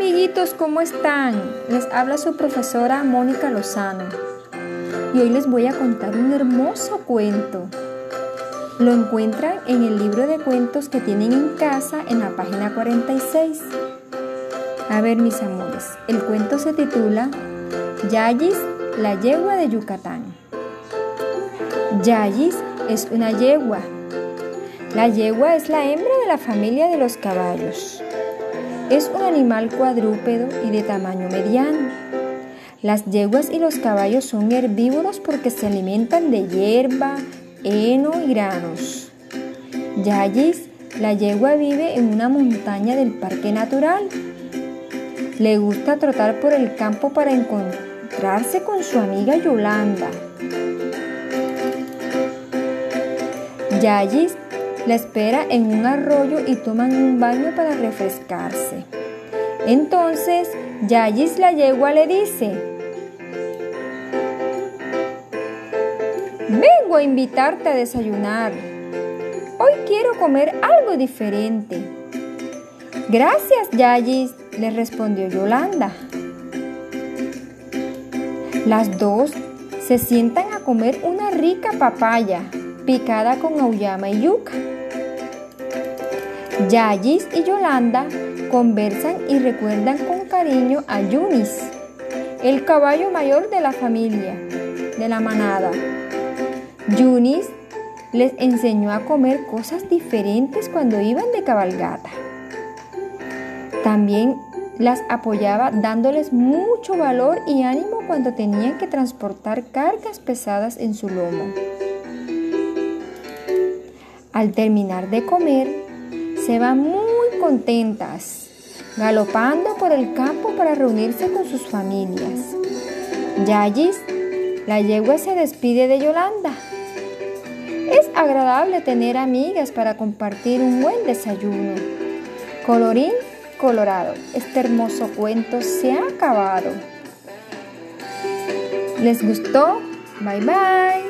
amiguitos, ¿cómo están? Les habla su profesora Mónica Lozano y hoy les voy a contar un hermoso cuento. Lo encuentran en el libro de cuentos que tienen en casa en la página 46. A ver mis amores, el cuento se titula Yayis, la yegua de Yucatán. Yayis es una yegua. La yegua es la hembra de la familia de los caballos. Es un animal cuadrúpedo y de tamaño mediano. Las yeguas y los caballos son herbívoros porque se alimentan de hierba, heno y granos. Yayis, la yegua vive en una montaña del parque natural. Le gusta trotar por el campo para encontrarse con su amiga Yolanda. Yayis la espera en un arroyo y toman un baño para refrescarse. Entonces, Yayis la yegua le dice, Vengo a invitarte a desayunar. Hoy quiero comer algo diferente. Gracias, Yayis, le respondió Yolanda. Las dos se sientan a comer una rica papaya picada con auyama y yuca. Yayis y Yolanda conversan y recuerdan con cariño a Yunis, el caballo mayor de la familia, de la manada. Yunis les enseñó a comer cosas diferentes cuando iban de cabalgata. También las apoyaba dándoles mucho valor y ánimo cuando tenían que transportar cargas pesadas en su lomo. Al terminar de comer, se van muy contentas, galopando por el campo para reunirse con sus familias. Yayis, la yegua se despide de Yolanda. Es agradable tener amigas para compartir un buen desayuno. Colorín colorado, este hermoso cuento se ha acabado. ¿Les gustó? Bye bye.